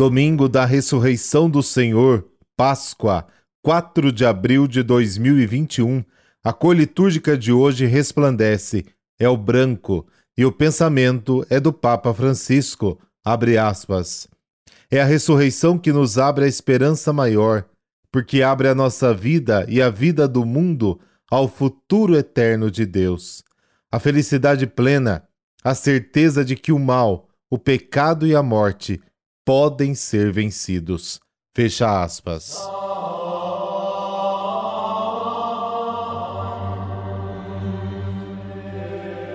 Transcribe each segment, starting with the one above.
Domingo da Ressurreição do Senhor, Páscoa, 4 de abril de 2021. A cor litúrgica de hoje resplandece, é o branco, e o pensamento é do Papa Francisco, abre aspas. É a ressurreição que nos abre a esperança maior, porque abre a nossa vida e a vida do mundo ao futuro eterno de Deus. A felicidade plena, a certeza de que o mal, o pecado e a morte podem ser vencidos. Fecha aspas.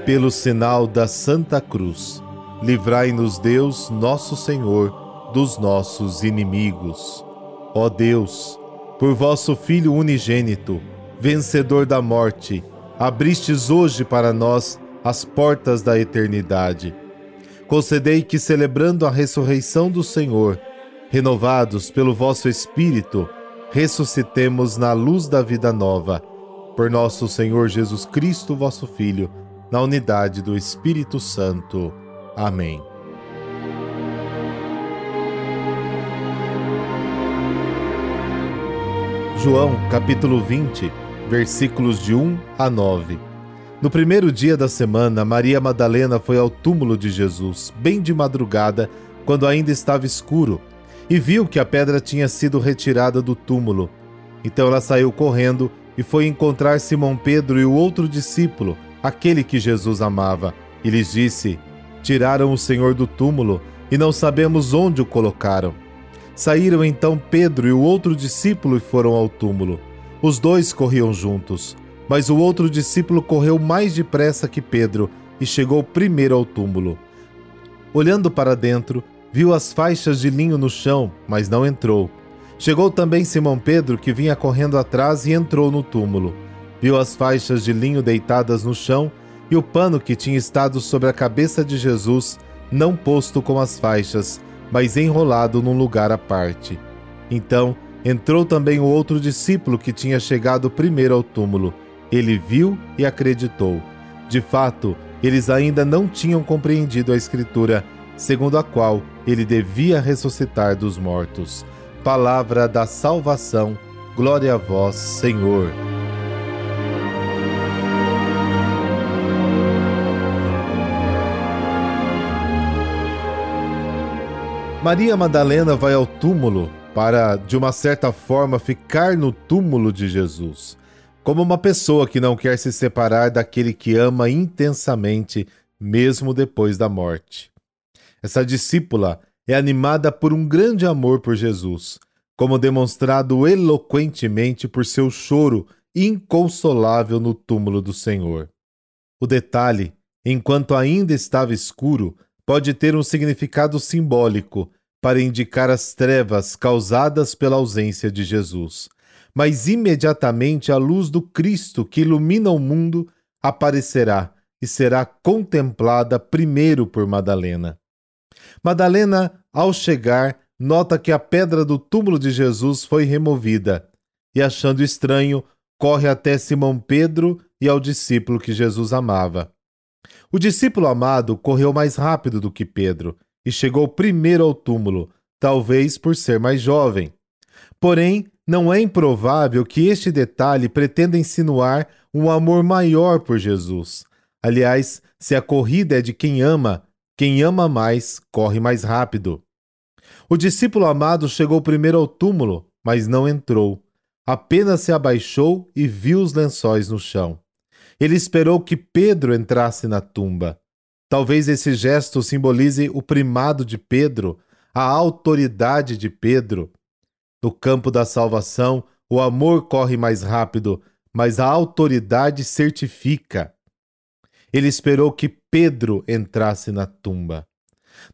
Pelo sinal da Santa Cruz, livrai-nos Deus, nosso Senhor, dos nossos inimigos. Ó Deus, por vosso Filho unigênito, vencedor da morte, abristes hoje para nós as portas da eternidade. Concedei que, celebrando a ressurreição do Senhor, renovados pelo vosso Espírito, ressuscitemos na luz da vida nova. Por nosso Senhor Jesus Cristo, vosso Filho, na unidade do Espírito Santo. Amém. João capítulo 20, versículos de 1 a 9. No primeiro dia da semana, Maria Madalena foi ao túmulo de Jesus, bem de madrugada, quando ainda estava escuro, e viu que a pedra tinha sido retirada do túmulo. Então ela saiu correndo e foi encontrar Simão Pedro e o outro discípulo, aquele que Jesus amava, e lhes disse: Tiraram o Senhor do túmulo e não sabemos onde o colocaram. Saíram então Pedro e o outro discípulo e foram ao túmulo. Os dois corriam juntos, mas o outro discípulo correu mais depressa que Pedro e chegou primeiro ao túmulo. Olhando para dentro, viu as faixas de linho no chão, mas não entrou. Chegou também Simão Pedro, que vinha correndo atrás, e entrou no túmulo viu as faixas de linho deitadas no chão e o pano que tinha estado sobre a cabeça de Jesus, não posto com as faixas, mas enrolado num lugar à parte. Então entrou também o outro discípulo que tinha chegado primeiro ao túmulo. Ele viu e acreditou. De fato, eles ainda não tinham compreendido a Escritura, segundo a qual ele devia ressuscitar dos mortos. Palavra da salvação. Glória a vós, Senhor. Maria Madalena vai ao túmulo para, de uma certa forma, ficar no túmulo de Jesus, como uma pessoa que não quer se separar daquele que ama intensamente, mesmo depois da morte. Essa discípula é animada por um grande amor por Jesus, como demonstrado eloquentemente por seu choro inconsolável no túmulo do Senhor. O detalhe, enquanto ainda estava escuro, pode ter um significado simbólico para indicar as trevas causadas pela ausência de Jesus. Mas imediatamente a luz do Cristo que ilumina o mundo aparecerá e será contemplada primeiro por Madalena. Madalena, ao chegar, nota que a pedra do túmulo de Jesus foi removida e, achando estranho, corre até Simão Pedro e ao discípulo que Jesus amava. O discípulo amado correu mais rápido do que Pedro e chegou primeiro ao túmulo, talvez por ser mais jovem. Porém, não é improvável que este detalhe pretenda insinuar um amor maior por Jesus. Aliás, se a corrida é de quem ama, quem ama mais corre mais rápido. O discípulo amado chegou primeiro ao túmulo, mas não entrou. Apenas se abaixou e viu os lençóis no chão. Ele esperou que Pedro entrasse na tumba. Talvez esse gesto simbolize o primado de Pedro, a autoridade de Pedro. No campo da salvação, o amor corre mais rápido, mas a autoridade certifica. Ele esperou que Pedro entrasse na tumba.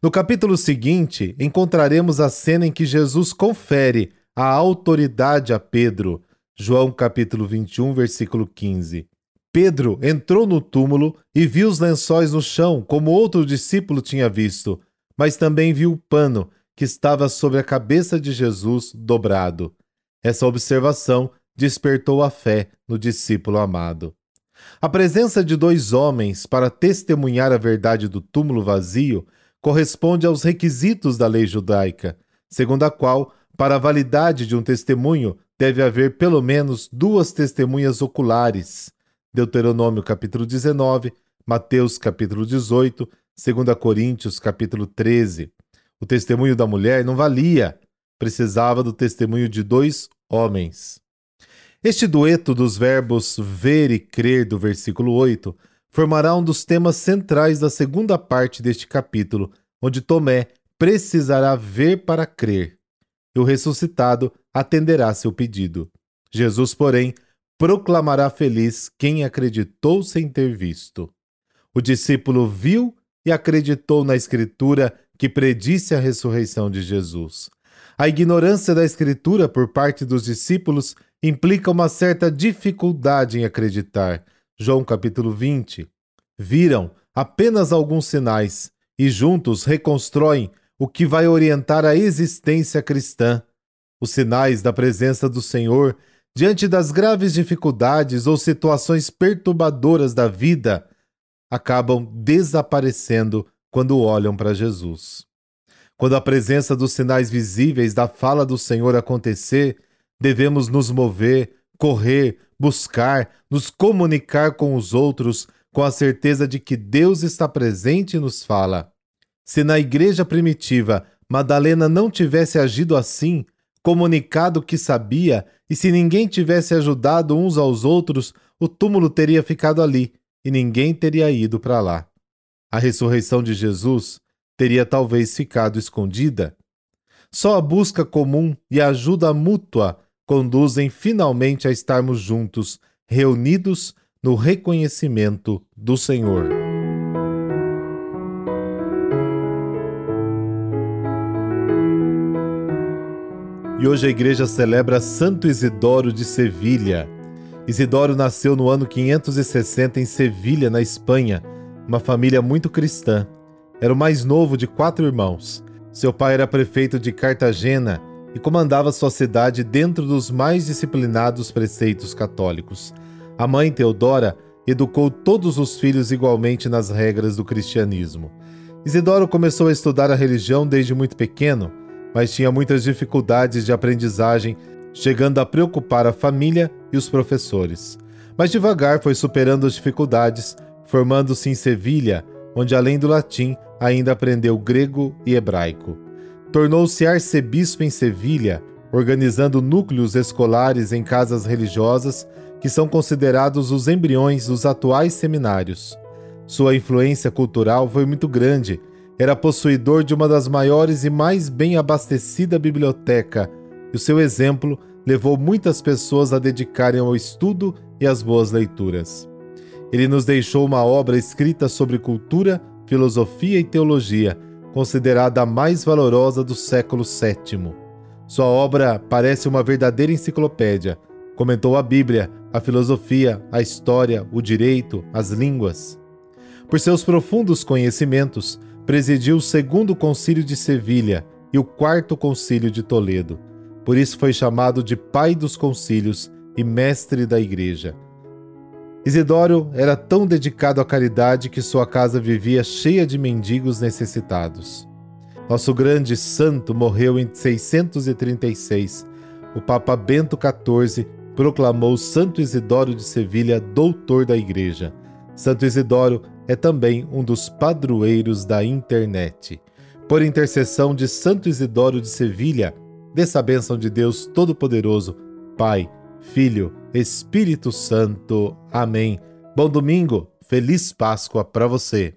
No capítulo seguinte, encontraremos a cena em que Jesus confere a autoridade a Pedro. João capítulo 21, versículo 15. Pedro entrou no túmulo e viu os lençóis no chão, como outro discípulo tinha visto, mas também viu o pano que estava sobre a cabeça de Jesus dobrado. Essa observação despertou a fé no discípulo amado. A presença de dois homens para testemunhar a verdade do túmulo vazio corresponde aos requisitos da lei judaica, segundo a qual, para a validade de um testemunho, deve haver pelo menos duas testemunhas oculares. Deuteronômio capítulo 19, Mateus capítulo 18, 2 Coríntios capítulo 13. O testemunho da mulher não valia, precisava do testemunho de dois homens. Este dueto dos verbos ver e crer do versículo 8 formará um dos temas centrais da segunda parte deste capítulo, onde Tomé precisará ver para crer. E o ressuscitado atenderá seu pedido. Jesus, porém, proclamará feliz quem acreditou sem ter visto. O discípulo viu e acreditou na Escritura que predisse a ressurreição de Jesus. A ignorância da Escritura por parte dos discípulos implica uma certa dificuldade em acreditar. João capítulo 20. Viram apenas alguns sinais e juntos reconstroem o que vai orientar a existência cristã. Os sinais da presença do Senhor diante das graves dificuldades ou situações perturbadoras da vida acabam desaparecendo quando olham para Jesus. Quando a presença dos sinais visíveis da fala do Senhor acontecer, devemos nos mover, correr, buscar, nos comunicar com os outros com a certeza de que Deus está presente e nos fala. Se na igreja primitiva Madalena não tivesse agido assim, comunicado o que sabia, e se ninguém tivesse ajudado uns aos outros, o túmulo teria ficado ali e ninguém teria ido para lá. A ressurreição de Jesus teria talvez ficado escondida. Só a busca comum e a ajuda mútua conduzem finalmente a estarmos juntos, reunidos no reconhecimento do Senhor. E hoje a igreja celebra Santo Isidoro de Sevilha. Isidoro nasceu no ano 560 em Sevilha, na Espanha, uma família muito cristã. Era o mais novo de quatro irmãos. Seu pai era prefeito de Cartagena e comandava sua cidade dentro dos mais disciplinados preceitos católicos. A mãe Teodora educou todos os filhos igualmente nas regras do cristianismo. Isidoro começou a estudar a religião desde muito pequeno, mas tinha muitas dificuldades de aprendizagem, chegando a preocupar a família e os professores. Mas devagar foi superando as dificuldades, formando-se em Sevilha, onde além do latim ainda aprendeu grego e hebraico. Tornou-se arcebispo em Sevilha, organizando núcleos escolares em casas religiosas que são considerados os embriões dos atuais seminários. Sua influência cultural foi muito grande. Era possuidor de uma das maiores e mais bem abastecida biblioteca, e o seu exemplo levou muitas pessoas a dedicarem ao estudo e às boas leituras. Ele nos deixou uma obra escrita sobre cultura, filosofia e teologia, considerada a mais valorosa do século VII. Sua obra parece uma verdadeira enciclopédia. Comentou a Bíblia, a filosofia, a história, o direito, as línguas. Por seus profundos conhecimentos, presidiu o segundo concílio de Sevilha e o quarto concílio de Toledo. Por isso foi chamado de pai dos concílios e mestre da igreja. Isidoro era tão dedicado à caridade que sua casa vivia cheia de mendigos necessitados. Nosso grande santo morreu em 636. O Papa Bento XIV proclamou Santo Isidoro de Sevilha doutor da Igreja. Santo Isidoro é também um dos padroeiros da internet. Por intercessão de Santo Isidoro de Sevilha, dessa bênção de Deus Todo-Poderoso, Pai, Filho, Espírito Santo. Amém. Bom domingo, feliz Páscoa para você.